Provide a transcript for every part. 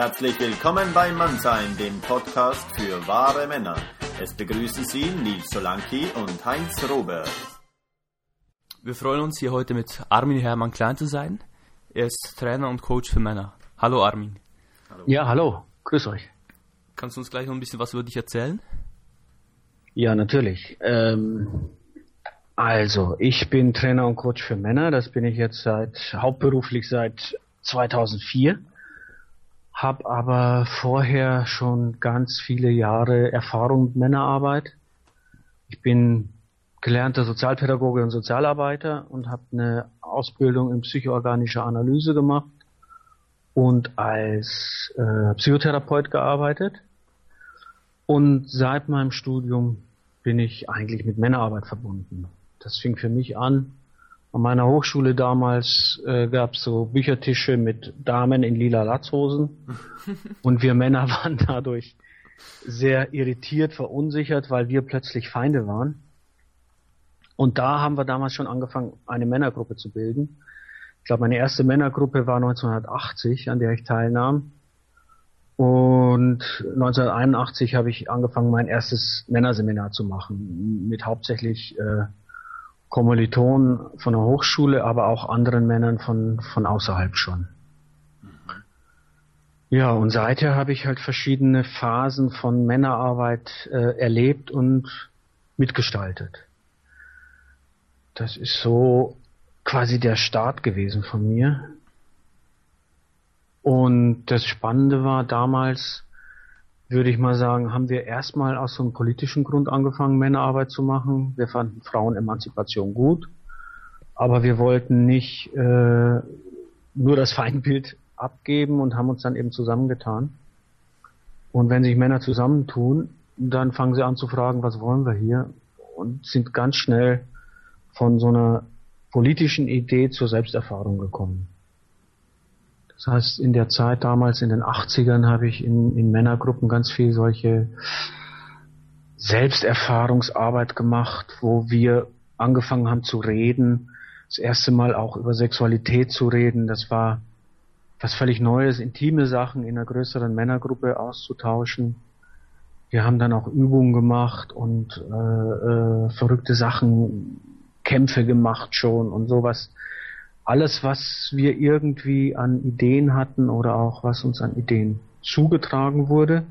Herzlich willkommen bei Mannsein, dem Podcast für wahre Männer. Es begrüßen Sie Nils Solanki und Heinz Robert. Wir freuen uns hier heute mit Armin Hermann Klein zu sein. Er ist Trainer und Coach für Männer. Hallo Armin. Hallo. Ja, hallo. Grüß euch. Kannst du uns gleich noch ein bisschen was über dich erzählen? Ja, natürlich. Ähm, also, ich bin Trainer und Coach für Männer. Das bin ich jetzt seit hauptberuflich seit 2004. Hab aber vorher schon ganz viele Jahre Erfahrung mit Männerarbeit. Ich bin gelernter Sozialpädagoge und Sozialarbeiter und habe eine Ausbildung in psychoorganischer Analyse gemacht und als äh, Psychotherapeut gearbeitet. Und seit meinem Studium bin ich eigentlich mit Männerarbeit verbunden. Das fing für mich an. An meiner Hochschule damals äh, gab es so Büchertische mit Damen in lila Latzhosen und wir Männer waren dadurch sehr irritiert, verunsichert, weil wir plötzlich Feinde waren. Und da haben wir damals schon angefangen, eine Männergruppe zu bilden. Ich glaube, meine erste Männergruppe war 1980, an der ich teilnahm. Und 1981 habe ich angefangen, mein erstes Männerseminar zu machen, mit hauptsächlich äh, Kommilitonen von der Hochschule, aber auch anderen Männern von, von außerhalb schon. Ja, und seither habe ich halt verschiedene Phasen von Männerarbeit äh, erlebt und mitgestaltet. Das ist so quasi der Start gewesen von mir. Und das Spannende war damals, würde ich mal sagen, haben wir erstmal aus so einem politischen Grund angefangen, Männerarbeit zu machen. Wir fanden Frauenemanzipation gut, aber wir wollten nicht äh, nur das Feindbild abgeben und haben uns dann eben zusammengetan. Und wenn sich Männer zusammentun, dann fangen sie an zu fragen, was wollen wir hier? Und sind ganz schnell von so einer politischen Idee zur Selbsterfahrung gekommen. Das heißt, in der Zeit damals in den 80ern habe ich in, in Männergruppen ganz viel solche Selbsterfahrungsarbeit gemacht, wo wir angefangen haben zu reden, das erste Mal auch über Sexualität zu reden. Das war was völlig Neues, intime Sachen in einer größeren Männergruppe auszutauschen. Wir haben dann auch Übungen gemacht und äh, äh, verrückte Sachen Kämpfe gemacht schon und sowas. Alles, was wir irgendwie an Ideen hatten oder auch was uns an Ideen zugetragen wurde,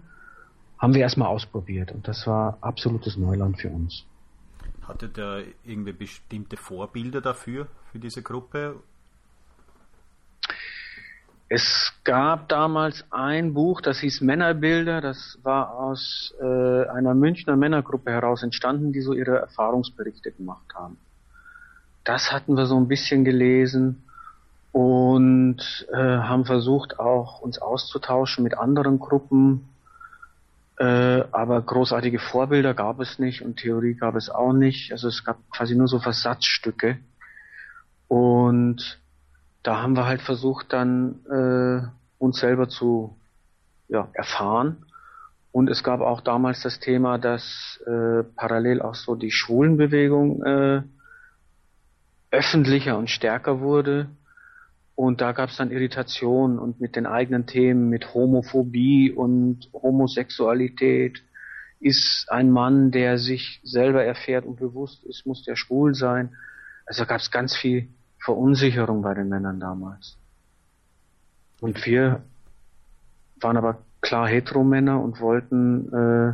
haben wir erstmal ausprobiert und das war absolutes Neuland für uns. Hattet ihr irgendwie bestimmte Vorbilder dafür, für diese Gruppe? Es gab damals ein Buch, das hieß Männerbilder, das war aus äh, einer Münchner Männergruppe heraus entstanden, die so ihre Erfahrungsberichte gemacht haben. Das hatten wir so ein bisschen gelesen und äh, haben versucht auch uns auszutauschen mit anderen Gruppen. Äh, aber großartige Vorbilder gab es nicht und Theorie gab es auch nicht. Also es gab quasi nur so Versatzstücke. Und da haben wir halt versucht dann äh, uns selber zu ja, erfahren. Und es gab auch damals das Thema, dass äh, parallel auch so die Schwulenbewegung äh, öffentlicher und stärker wurde. Und da gab es dann Irritationen und mit den eigenen Themen, mit Homophobie und Homosexualität. Ist ein Mann, der sich selber erfährt und bewusst ist, muss der schwul sein? Also gab es ganz viel Verunsicherung bei den Männern damals. Und wir waren aber klar Heteromänner und wollten äh,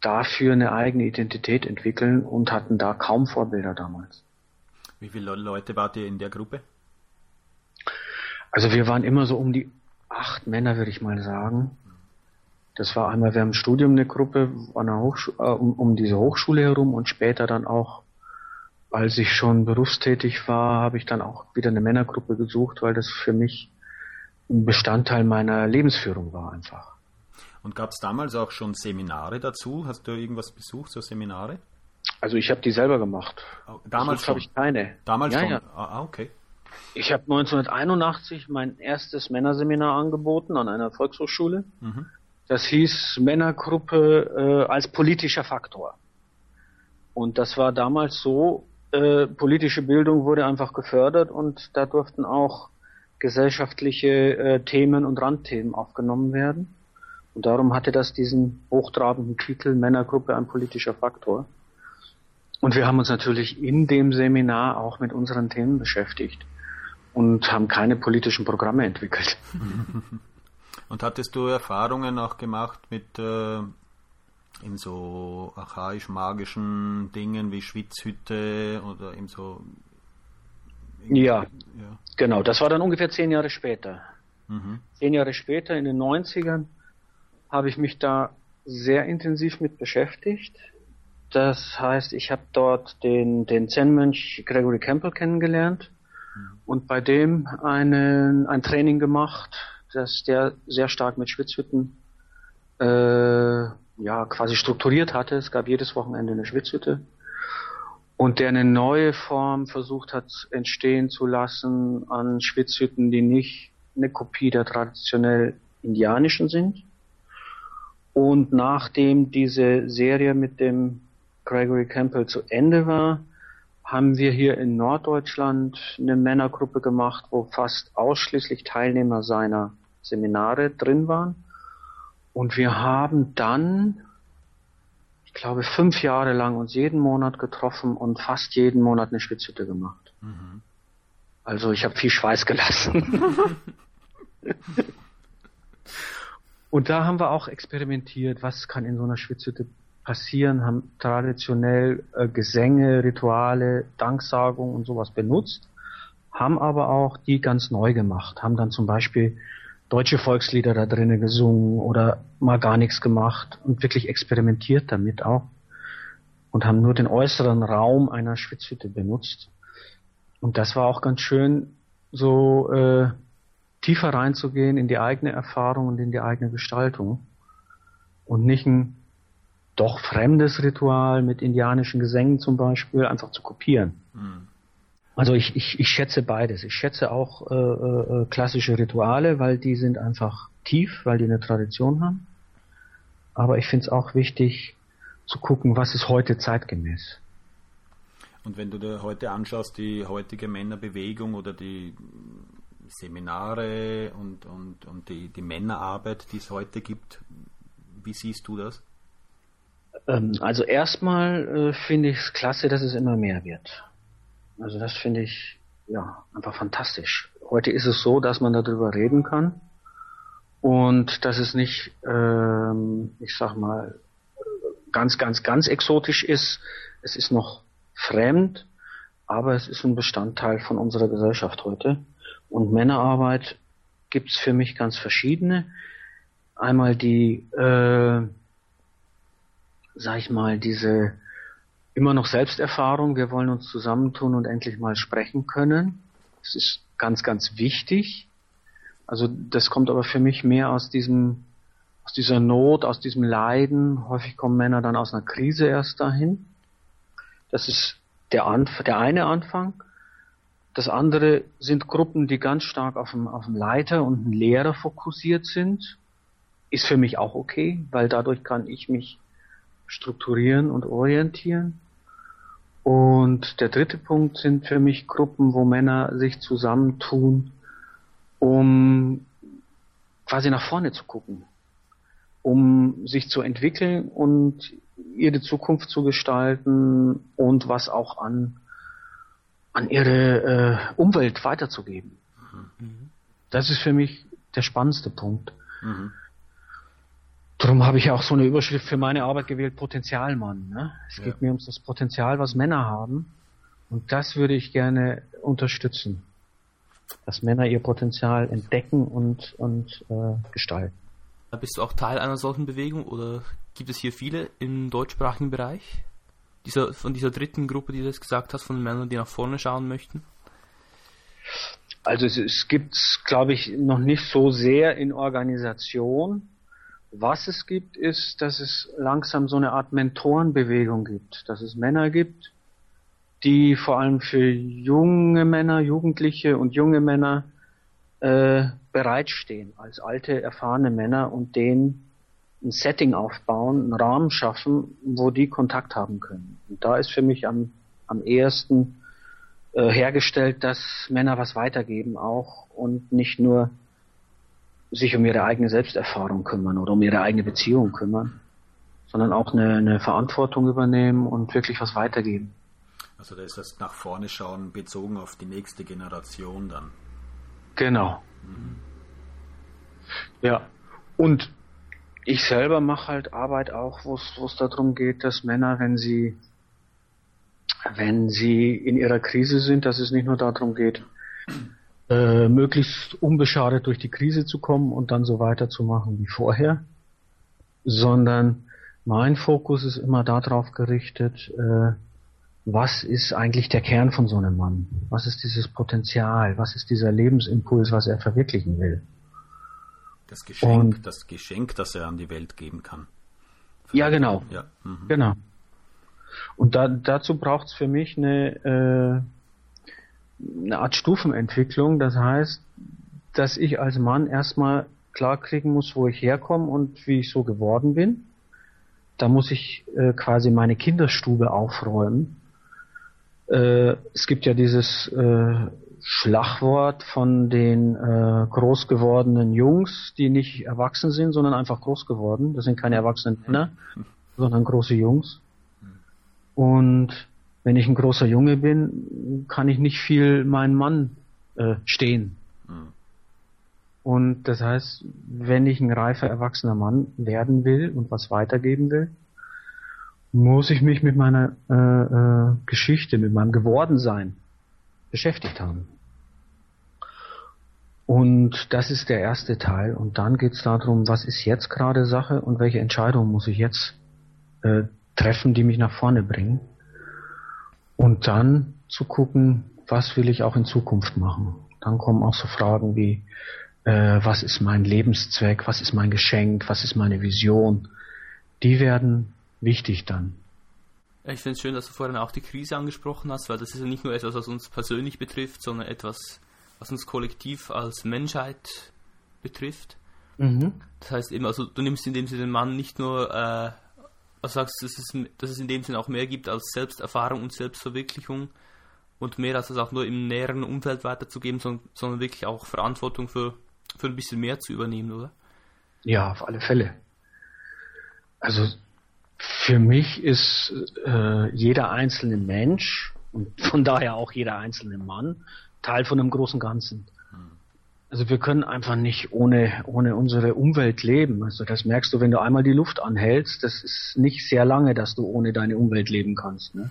dafür eine eigene Identität entwickeln und hatten da kaum Vorbilder damals. Wie viele Leute wart ihr in der Gruppe? Also wir waren immer so um die acht Männer, würde ich mal sagen. Das war einmal während dem Studium eine Gruppe an der äh, um, um diese Hochschule herum und später dann auch, als ich schon berufstätig war, habe ich dann auch wieder eine Männergruppe gesucht, weil das für mich ein Bestandteil meiner Lebensführung war einfach. Und gab es damals auch schon Seminare dazu? Hast du irgendwas besucht, so Seminare? Also ich habe die selber gemacht. Oh, damals habe ich keine. Damals ja, schon. Ja. Ah, ah okay. Ich habe 1981 mein erstes Männerseminar angeboten an einer Volkshochschule. Mhm. Das hieß Männergruppe äh, als politischer Faktor. Und das war damals so, äh, politische Bildung wurde einfach gefördert und da durften auch gesellschaftliche äh, Themen und Randthemen aufgenommen werden. Und darum hatte das diesen hochtrabenden Titel Männergruppe ein politischer Faktor. Und wir haben uns natürlich in dem Seminar auch mit unseren Themen beschäftigt und haben keine politischen Programme entwickelt. Und hattest du Erfahrungen auch gemacht mit äh, in so archaisch-magischen Dingen wie Schwitzhütte oder in so ja, ja, genau. Das war dann ungefähr zehn Jahre später. Mhm. Zehn Jahre später, in den 90ern, habe ich mich da sehr intensiv mit beschäftigt. Das heißt, ich habe dort den, den Zen-Mönch Gregory Campbell kennengelernt mhm. und bei dem einen, ein Training gemacht, das der sehr stark mit Schwitzhütten äh, ja quasi strukturiert hatte. Es gab jedes Wochenende eine Schwitzhütte und der eine neue Form versucht hat entstehen zu lassen an Schwitzhütten, die nicht eine Kopie der traditionell indianischen sind. Und nachdem diese Serie mit dem Gregory Campbell zu Ende war, haben wir hier in Norddeutschland eine Männergruppe gemacht, wo fast ausschließlich Teilnehmer seiner Seminare drin waren. Und wir haben dann ich glaube, fünf Jahre lang uns jeden Monat getroffen und fast jeden Monat eine Schwitzhütte gemacht. Mhm. Also ich habe viel Schweiß gelassen. und da haben wir auch experimentiert, was kann in so einer Schwitzhütte passieren, haben traditionell äh, Gesänge, Rituale, Danksagung und sowas benutzt, haben aber auch die ganz neu gemacht, haben dann zum Beispiel deutsche Volkslieder da drinnen gesungen oder mal gar nichts gemacht und wirklich experimentiert damit auch und haben nur den äußeren Raum einer Schwitzhütte benutzt. Und das war auch ganz schön, so äh, tiefer reinzugehen in die eigene Erfahrung und in die eigene Gestaltung und nicht ein doch fremdes Ritual mit indianischen Gesängen zum Beispiel einfach zu kopieren. Mhm. Also ich, ich, ich schätze beides. Ich schätze auch äh, äh, klassische Rituale, weil die sind einfach tief, weil die eine Tradition haben. Aber ich finde es auch wichtig zu gucken, was ist heute zeitgemäß. Und wenn du dir heute anschaust, die heutige Männerbewegung oder die Seminare und, und, und die, die Männerarbeit, die es heute gibt, wie siehst du das? Ähm, also erstmal äh, finde ich es klasse, dass es immer mehr wird. Also das finde ich ja einfach fantastisch. Heute ist es so, dass man darüber reden kann und dass es nicht, ähm, ich sag mal, ganz, ganz, ganz exotisch ist. Es ist noch fremd, aber es ist ein Bestandteil von unserer Gesellschaft heute. Und Männerarbeit gibt's für mich ganz verschiedene. Einmal die, äh, sag ich mal, diese immer noch Selbsterfahrung. Wir wollen uns zusammentun und endlich mal sprechen können. Das ist ganz, ganz wichtig. Also das kommt aber für mich mehr aus diesem, aus dieser Not, aus diesem Leiden. Häufig kommen Männer dann aus einer Krise erst dahin. Das ist der, Anf der eine Anfang. Das andere sind Gruppen, die ganz stark auf dem, auf dem Leiter und dem Lehrer fokussiert sind. Ist für mich auch okay, weil dadurch kann ich mich strukturieren und orientieren. Und der dritte Punkt sind für mich Gruppen, wo Männer sich zusammentun, um quasi nach vorne zu gucken, um sich zu entwickeln und ihre Zukunft zu gestalten und was auch an, an ihre äh, Umwelt weiterzugeben. Mhm. Das ist für mich der spannendste Punkt. Mhm. Darum habe ich auch so eine Überschrift für meine Arbeit gewählt, Potenzialmann. Ne? Es ja. geht mir um das Potenzial, was Männer haben. Und das würde ich gerne unterstützen. Dass Männer ihr Potenzial entdecken und, und äh, gestalten. Bist du auch Teil einer solchen Bewegung oder gibt es hier viele im deutschsprachigen Bereich? Dieser, von dieser dritten Gruppe, die du jetzt gesagt hast, von Männern, die nach vorne schauen möchten? Also es, es gibt glaube ich, noch nicht so sehr in Organisation. Was es gibt, ist, dass es langsam so eine Art Mentorenbewegung gibt, dass es Männer gibt, die vor allem für junge Männer, Jugendliche und junge Männer äh, bereitstehen, als alte, erfahrene Männer und denen ein Setting aufbauen, einen Rahmen schaffen, wo die Kontakt haben können. Und da ist für mich am, am ehesten äh, hergestellt, dass Männer was weitergeben auch und nicht nur sich um ihre eigene Selbsterfahrung kümmern oder um ihre eigene Beziehung kümmern, sondern auch eine, eine Verantwortung übernehmen und wirklich was weitergeben. Also da ist das nach vorne schauen bezogen auf die nächste Generation dann. Genau. Mhm. Ja. Und ich selber mache halt Arbeit auch, wo es darum geht, dass Männer, wenn sie wenn sie in ihrer Krise sind, dass es nicht nur darum geht, äh, möglichst unbeschadet durch die Krise zu kommen und dann so weiterzumachen wie vorher, sondern mein Fokus ist immer darauf gerichtet, äh, was ist eigentlich der Kern von so einem Mann? Was ist dieses Potenzial? Was ist dieser Lebensimpuls, was er verwirklichen will? Das Geschenk, und, das Geschenk, das er an die Welt geben kann. Ja, genau. Ja. Mhm. Genau. Und da, dazu braucht es für mich eine, äh, eine Art Stufenentwicklung. Das heißt, dass ich als Mann erstmal klar kriegen muss, wo ich herkomme und wie ich so geworden bin. Da muss ich äh, quasi meine Kinderstube aufräumen. Äh, es gibt ja dieses äh, Schlagwort von den äh, groß gewordenen Jungs, die nicht erwachsen sind, sondern einfach groß geworden. Das sind keine erwachsenen Männer, sondern große Jungs. Und wenn ich ein großer Junge bin, kann ich nicht viel meinen Mann äh, stehen. Mhm. Und das heißt, wenn ich ein reifer, erwachsener Mann werden will und was weitergeben will, muss ich mich mit meiner äh, äh, Geschichte, mit meinem Gewordensein beschäftigt haben. Und das ist der erste Teil. Und dann geht es darum, was ist jetzt gerade Sache und welche Entscheidung muss ich jetzt äh, treffen, die mich nach vorne bringen. Und dann zu gucken, was will ich auch in Zukunft machen. Dann kommen auch so Fragen wie, äh, was ist mein Lebenszweck, was ist mein Geschenk, was ist meine Vision. Die werden wichtig dann. Ich finde es schön, dass du vorhin auch die Krise angesprochen hast, weil das ist ja nicht nur etwas, was uns persönlich betrifft, sondern etwas, was uns kollektiv als Menschheit betrifft. Mhm. Das heißt eben, also du nimmst in dem Sinne den Mann nicht nur äh, was sagst du, dass es, dass es in dem Sinne auch mehr gibt als Selbsterfahrung und Selbstverwirklichung und mehr als es auch nur im näheren Umfeld weiterzugeben, sondern, sondern wirklich auch Verantwortung für, für ein bisschen mehr zu übernehmen, oder? Ja, auf alle Fälle. Also für mich ist äh, jeder einzelne Mensch und von daher auch jeder einzelne Mann Teil von einem großen Ganzen. Also wir können einfach nicht ohne, ohne unsere Umwelt leben. Also das merkst du, wenn du einmal die Luft anhältst, das ist nicht sehr lange, dass du ohne deine Umwelt leben kannst. Ne?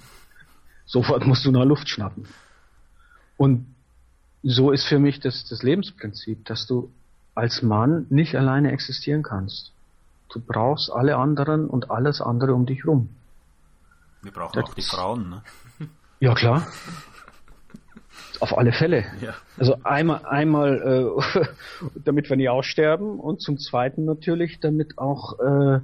Sofort musst du nach Luft schnappen. Und so ist für mich das, das Lebensprinzip, dass du als Mann nicht alleine existieren kannst. Du brauchst alle anderen und alles andere um dich rum. Wir brauchen das auch die Frauen, ne? Ja, klar. Auf alle Fälle. Ja. Also einmal, einmal äh, damit wir nie aussterben und zum Zweiten natürlich, damit auch, äh,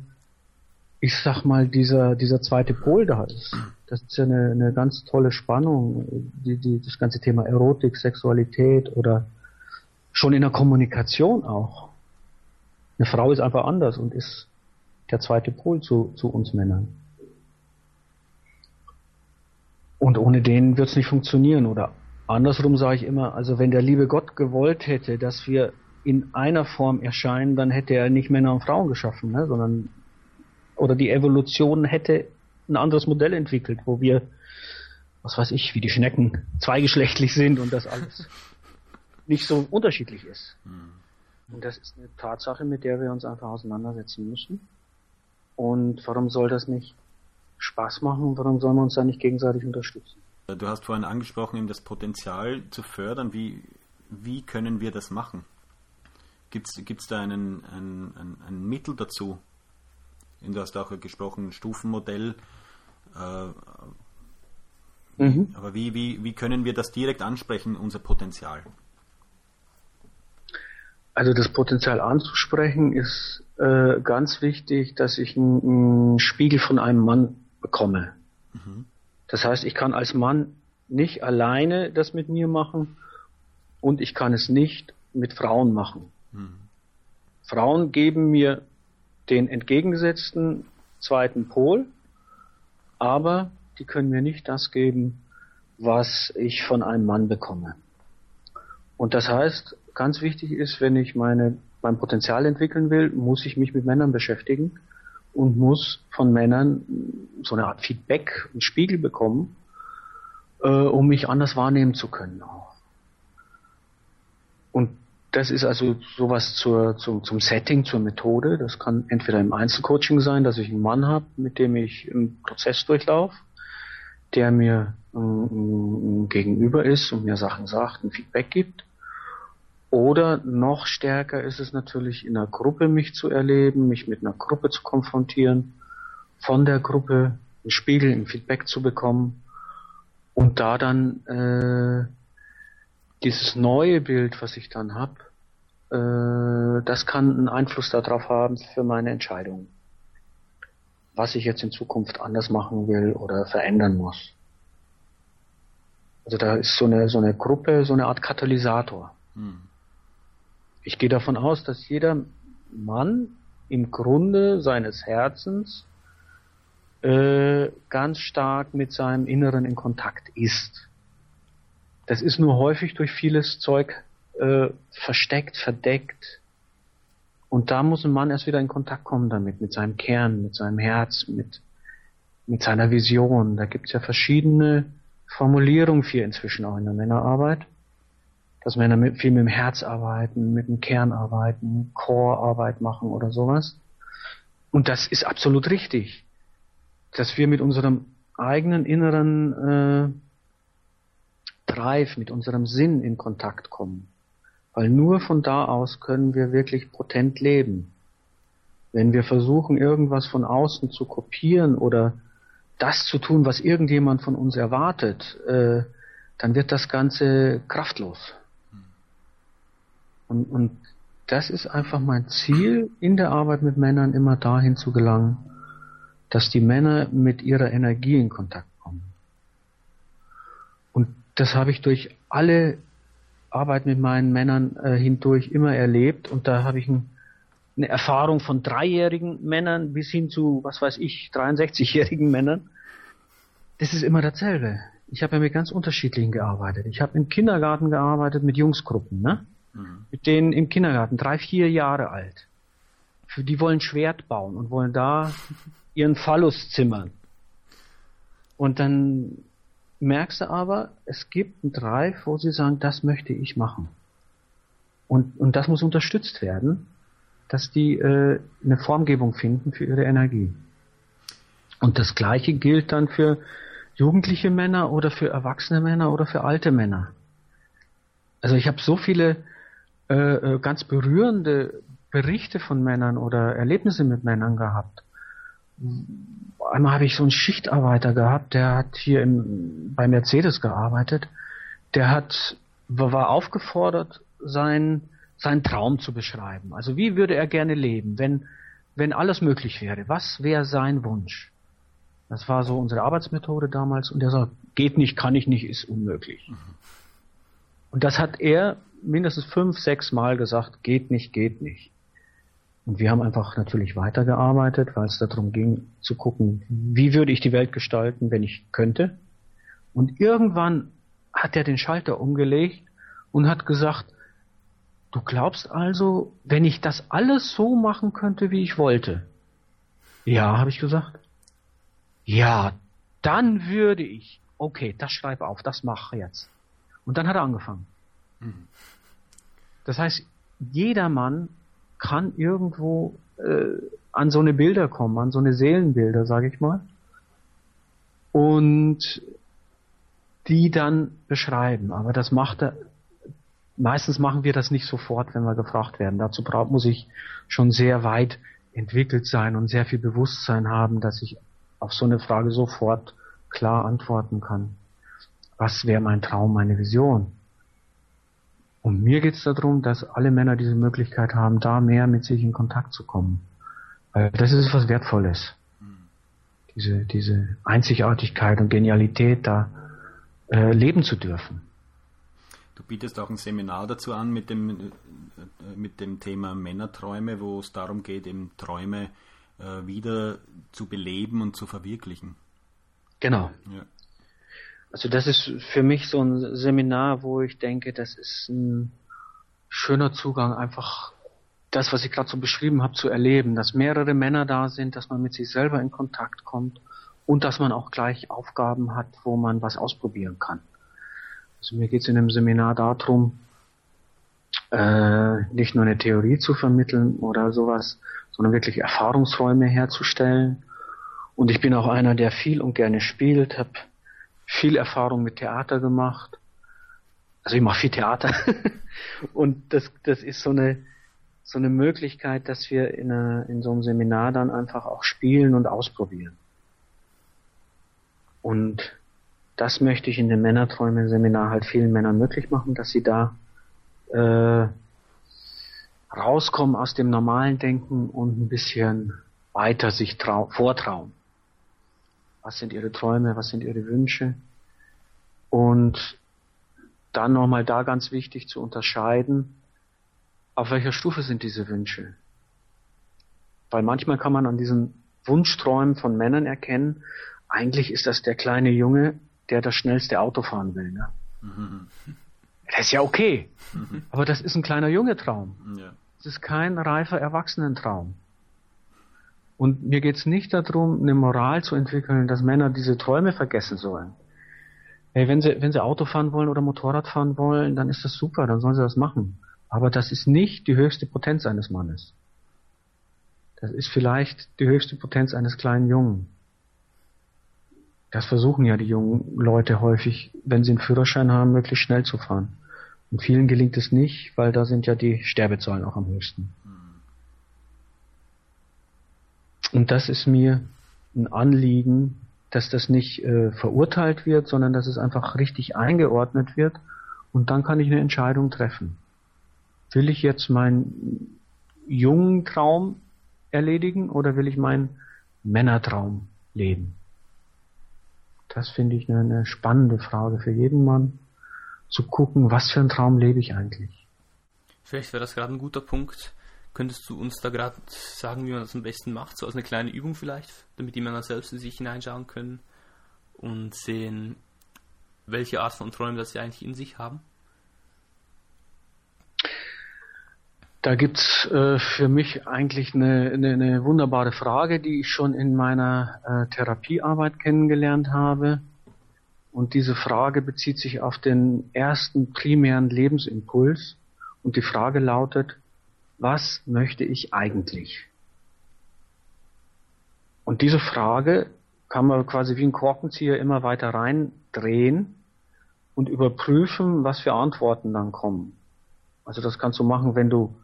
ich sag mal, dieser, dieser zweite Pol da ist. Das ist ja eine, eine ganz tolle Spannung, die, die, das ganze Thema Erotik, Sexualität oder schon in der Kommunikation auch. Eine Frau ist einfach anders und ist der zweite Pol zu, zu uns Männern. Und ohne den wird es nicht funktionieren oder Andersrum sage ich immer, also wenn der liebe Gott gewollt hätte, dass wir in einer Form erscheinen, dann hätte er nicht Männer und Frauen geschaffen, ne, sondern oder die Evolution hätte ein anderes Modell entwickelt, wo wir, was weiß ich, wie die Schnecken zweigeschlechtlich sind und das alles nicht so unterschiedlich ist. Hm. Und das ist eine Tatsache, mit der wir uns einfach auseinandersetzen müssen. Und warum soll das nicht Spaß machen? Warum sollen wir uns da nicht gegenseitig unterstützen? Du hast vorhin angesprochen, eben das Potenzial zu fördern. Wie, wie können wir das machen? Gibt es da einen, ein, ein, ein Mittel dazu? Du hast auch gesprochen, ein Stufenmodell. Äh, mhm. Aber wie, wie, wie können wir das direkt ansprechen, unser Potenzial? Also das Potenzial anzusprechen ist äh, ganz wichtig, dass ich einen Spiegel von einem Mann bekomme. Mhm. Das heißt, ich kann als Mann nicht alleine das mit mir machen und ich kann es nicht mit Frauen machen. Mhm. Frauen geben mir den entgegengesetzten zweiten Pol, aber die können mir nicht das geben, was ich von einem Mann bekomme. Und das heißt, ganz wichtig ist, wenn ich meine, mein Potenzial entwickeln will, muss ich mich mit Männern beschäftigen und muss von Männern so eine Art Feedback, einen Spiegel bekommen, äh, um mich anders wahrnehmen zu können. Und das ist also sowas zur, zum, zum Setting, zur Methode. Das kann entweder im Einzelcoaching sein, dass ich einen Mann habe, mit dem ich einen Prozess durchlaufe, der mir äh, gegenüber ist und mir Sachen sagt, ein Feedback gibt. Oder noch stärker ist es natürlich in einer Gruppe mich zu erleben, mich mit einer Gruppe zu konfrontieren, von der Gruppe einen Spiegel, ein Feedback zu bekommen und da dann äh, dieses neue Bild, was ich dann habe, äh, das kann einen Einfluss darauf haben für meine Entscheidung, was ich jetzt in Zukunft anders machen will oder verändern muss. Also da ist so eine so eine Gruppe, so eine Art Katalysator. Hm. Ich gehe davon aus, dass jeder Mann im Grunde seines Herzens äh, ganz stark mit seinem Inneren in Kontakt ist. Das ist nur häufig durch vieles Zeug äh, versteckt, verdeckt. Und da muss ein Mann erst wieder in Kontakt kommen damit, mit seinem Kern, mit seinem Herz, mit, mit seiner Vision. Da gibt's ja verschiedene Formulierungen für inzwischen auch in der Männerarbeit dass Männer mit, viel mit dem Herz arbeiten, mit dem Kern arbeiten, Core-Arbeit machen oder sowas. Und das ist absolut richtig, dass wir mit unserem eigenen inneren äh, Drive, mit unserem Sinn in Kontakt kommen. Weil nur von da aus können wir wirklich potent leben. Wenn wir versuchen, irgendwas von außen zu kopieren oder das zu tun, was irgendjemand von uns erwartet, äh, dann wird das Ganze kraftlos. Und, und das ist einfach mein Ziel in der Arbeit mit Männern, immer dahin zu gelangen, dass die Männer mit ihrer Energie in Kontakt kommen. Und das habe ich durch alle Arbeit mit meinen Männern äh, hindurch immer erlebt und da habe ich ein, eine Erfahrung von dreijährigen Männern bis hin zu, was weiß ich, 63-jährigen Männern. Das ist immer dasselbe. Ich habe ja mit ganz unterschiedlichen gearbeitet. Ich habe im Kindergarten gearbeitet mit Jungsgruppen, ne? Mhm. Mit denen im Kindergarten, drei, vier Jahre alt. Für die wollen Schwert bauen und wollen da ihren Phallus zimmern. Und dann merkst du aber, es gibt einen Drive, wo sie sagen, das möchte ich machen. Und, und das muss unterstützt werden, dass die äh, eine Formgebung finden für ihre Energie. Und das Gleiche gilt dann für jugendliche Männer oder für erwachsene Männer oder für alte Männer. Also ich habe so viele äh, äh, ganz berührende Berichte von Männern oder Erlebnisse mit Männern gehabt. Einmal habe ich so einen Schichtarbeiter gehabt, der hat hier im, bei Mercedes gearbeitet. Der hat, war aufgefordert, sein, seinen Traum zu beschreiben. Also wie würde er gerne leben, wenn, wenn alles möglich wäre? Was wäre sein Wunsch? Das war so unsere Arbeitsmethode damals und er sagt, geht nicht, kann ich nicht, ist unmöglich. Mhm. Und das hat er mindestens fünf, sechs Mal gesagt, geht nicht, geht nicht. Und wir haben einfach natürlich weitergearbeitet, weil es darum ging zu gucken, wie würde ich die Welt gestalten, wenn ich könnte. Und irgendwann hat er den Schalter umgelegt und hat gesagt, du glaubst also, wenn ich das alles so machen könnte, wie ich wollte? Ja, habe ich gesagt. Ja, dann würde ich. Okay, das schreib auf, das mache jetzt. Und dann hat er angefangen. Mhm. Das heißt, jeder Mann kann irgendwo äh, an so eine Bilder kommen, an so eine Seelenbilder, sage ich mal, und die dann beschreiben. Aber das macht er, meistens machen wir das nicht sofort, wenn wir gefragt werden. Dazu braucht, muss ich schon sehr weit entwickelt sein und sehr viel Bewusstsein haben, dass ich auf so eine Frage sofort klar antworten kann. Was wäre mein Traum, meine Vision? Und mir geht es darum, dass alle Männer diese Möglichkeit haben, da mehr mit sich in Kontakt zu kommen. Weil das ist was Wertvolles. Diese, diese Einzigartigkeit und Genialität da äh, leben zu dürfen. Du bietest auch ein Seminar dazu an mit dem, äh, mit dem Thema Männerträume, wo es darum geht, eben Träume äh, wieder zu beleben und zu verwirklichen. Genau. Ja. Also das ist für mich so ein Seminar, wo ich denke, das ist ein schöner Zugang, einfach das, was ich gerade so beschrieben habe, zu erleben, dass mehrere Männer da sind, dass man mit sich selber in Kontakt kommt und dass man auch gleich Aufgaben hat, wo man was ausprobieren kann. Also mir geht es in dem Seminar darum, äh, nicht nur eine Theorie zu vermitteln oder sowas, sondern wirklich Erfahrungsräume herzustellen. Und ich bin auch einer, der viel und gerne spielt, habe viel Erfahrung mit Theater gemacht. Also ich mache viel Theater. und das, das ist so eine, so eine Möglichkeit, dass wir in, eine, in so einem Seminar dann einfach auch spielen und ausprobieren. Und das möchte ich in dem Männerträume-Seminar halt vielen Männern möglich machen, dass sie da äh, rauskommen aus dem normalen Denken und ein bisschen weiter sich vortrauen. Was sind ihre Träume, was sind ihre Wünsche? Und dann nochmal da ganz wichtig zu unterscheiden, auf welcher Stufe sind diese Wünsche? Weil manchmal kann man an diesen Wunschträumen von Männern erkennen, eigentlich ist das der kleine Junge, der das schnellste Auto fahren will. Ne? Mhm. Das ist ja okay. Mhm. Aber das ist ein kleiner Junge-Traum. Ja. Das ist kein reifer Erwachsenentraum. Und mir geht es nicht darum, eine Moral zu entwickeln, dass Männer diese Träume vergessen sollen. Hey, wenn sie, wenn sie Auto fahren wollen oder Motorrad fahren wollen, dann ist das super, dann sollen sie das machen. Aber das ist nicht die höchste Potenz eines Mannes. Das ist vielleicht die höchste Potenz eines kleinen Jungen. Das versuchen ja die jungen Leute häufig, wenn sie einen Führerschein haben, möglichst schnell zu fahren. Und vielen gelingt es nicht, weil da sind ja die Sterbezahlen auch am höchsten. Und das ist mir ein Anliegen, dass das nicht äh, verurteilt wird, sondern dass es einfach richtig eingeordnet wird und dann kann ich eine Entscheidung treffen. Will ich jetzt meinen jungen Traum erledigen oder will ich meinen Männertraum leben? Das finde ich eine, eine spannende Frage für jeden Mann, zu gucken, was für einen Traum lebe ich eigentlich. Vielleicht wäre das gerade ein guter Punkt. Könntest du uns da gerade sagen, wie man das am besten macht? So als eine kleine Übung vielleicht, damit die Männer selbst in sich hineinschauen können und sehen, welche Art von Träumen das sie eigentlich in sich haben? Da gibt's äh, für mich eigentlich eine, eine, eine, wunderbare Frage, die ich schon in meiner äh, Therapiearbeit kennengelernt habe. Und diese Frage bezieht sich auf den ersten primären Lebensimpuls. Und die Frage lautet, was möchte ich eigentlich? Und diese Frage kann man quasi wie ein Korkenzieher immer weiter reindrehen und überprüfen, was für Antworten dann kommen. Also das kannst du machen, wenn du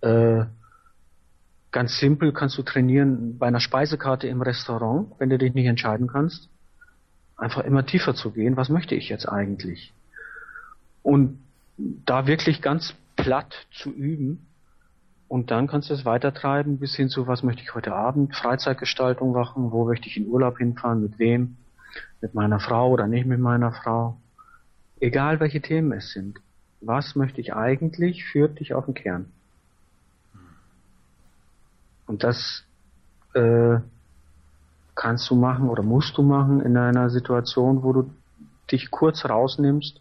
äh, ganz simpel kannst du trainieren bei einer Speisekarte im Restaurant, wenn du dich nicht entscheiden kannst, einfach immer tiefer zu gehen. Was möchte ich jetzt eigentlich? Und da wirklich ganz platt zu üben. Und dann kannst du es weitertreiben bis hin zu, was möchte ich heute Abend, Freizeitgestaltung machen, wo möchte ich in Urlaub hinfahren, mit wem, mit meiner Frau oder nicht mit meiner Frau. Egal welche Themen es sind. Was möchte ich eigentlich, führt dich auf den Kern. Und das äh, kannst du machen oder musst du machen in einer Situation, wo du dich kurz rausnimmst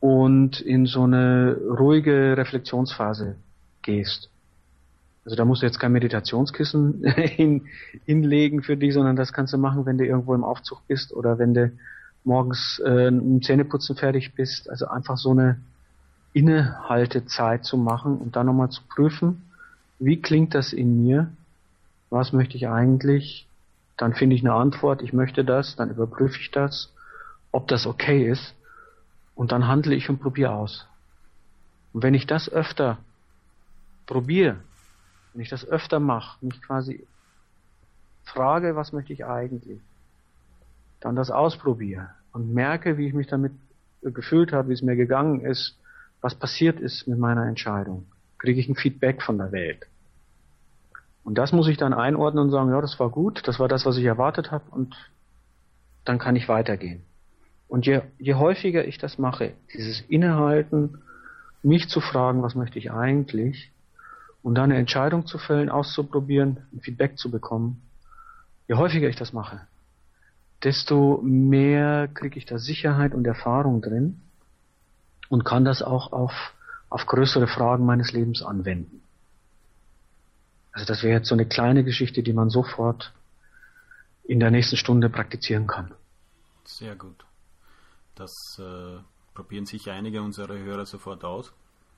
und in so eine ruhige Reflexionsphase gehst. Also da musst du jetzt kein Meditationskissen hin, hinlegen für dich, sondern das kannst du machen, wenn du irgendwo im Aufzug bist oder wenn du morgens äh, im Zähneputzen fertig bist. Also einfach so eine Innehaltezeit zu machen und dann nochmal zu prüfen, wie klingt das in mir? Was möchte ich eigentlich? Dann finde ich eine Antwort, ich möchte das, dann überprüfe ich das, ob das okay ist und dann handle ich und probiere aus. Und wenn ich das öfter probiere, wenn ich das öfter mache, mich quasi frage, was möchte ich eigentlich, dann das ausprobiere und merke, wie ich mich damit gefühlt habe, wie es mir gegangen ist, was passiert ist mit meiner Entscheidung kriege ich ein Feedback von der Welt. Und das muss ich dann einordnen und sagen, ja, das war gut, das war das, was ich erwartet habe und dann kann ich weitergehen. Und je, je häufiger ich das mache, dieses Innehalten, mich zu fragen, was möchte ich eigentlich, und dann eine Entscheidung zu fällen, auszuprobieren, Feedback zu bekommen, je häufiger ich das mache, desto mehr kriege ich da Sicherheit und Erfahrung drin und kann das auch auf, auf größere Fragen meines Lebens anwenden. Also das wäre jetzt so eine kleine Geschichte, die man sofort in der nächsten Stunde praktizieren kann. Sehr gut. Das äh, probieren sicher einige unserer Hörer sofort aus.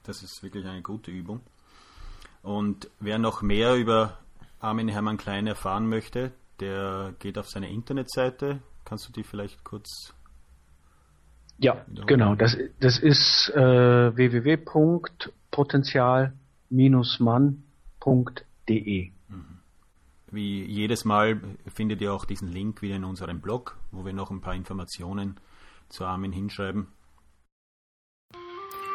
Das ist wirklich eine gute Übung. Und wer noch mehr über Armin Hermann Klein erfahren möchte, der geht auf seine Internetseite. Kannst du die vielleicht kurz. Ja, genau. Das, das ist äh, www.potenzial-mann.de. Mhm. Wie jedes Mal findet ihr auch diesen Link wieder in unserem Blog, wo wir noch ein paar Informationen zu Armin hinschreiben.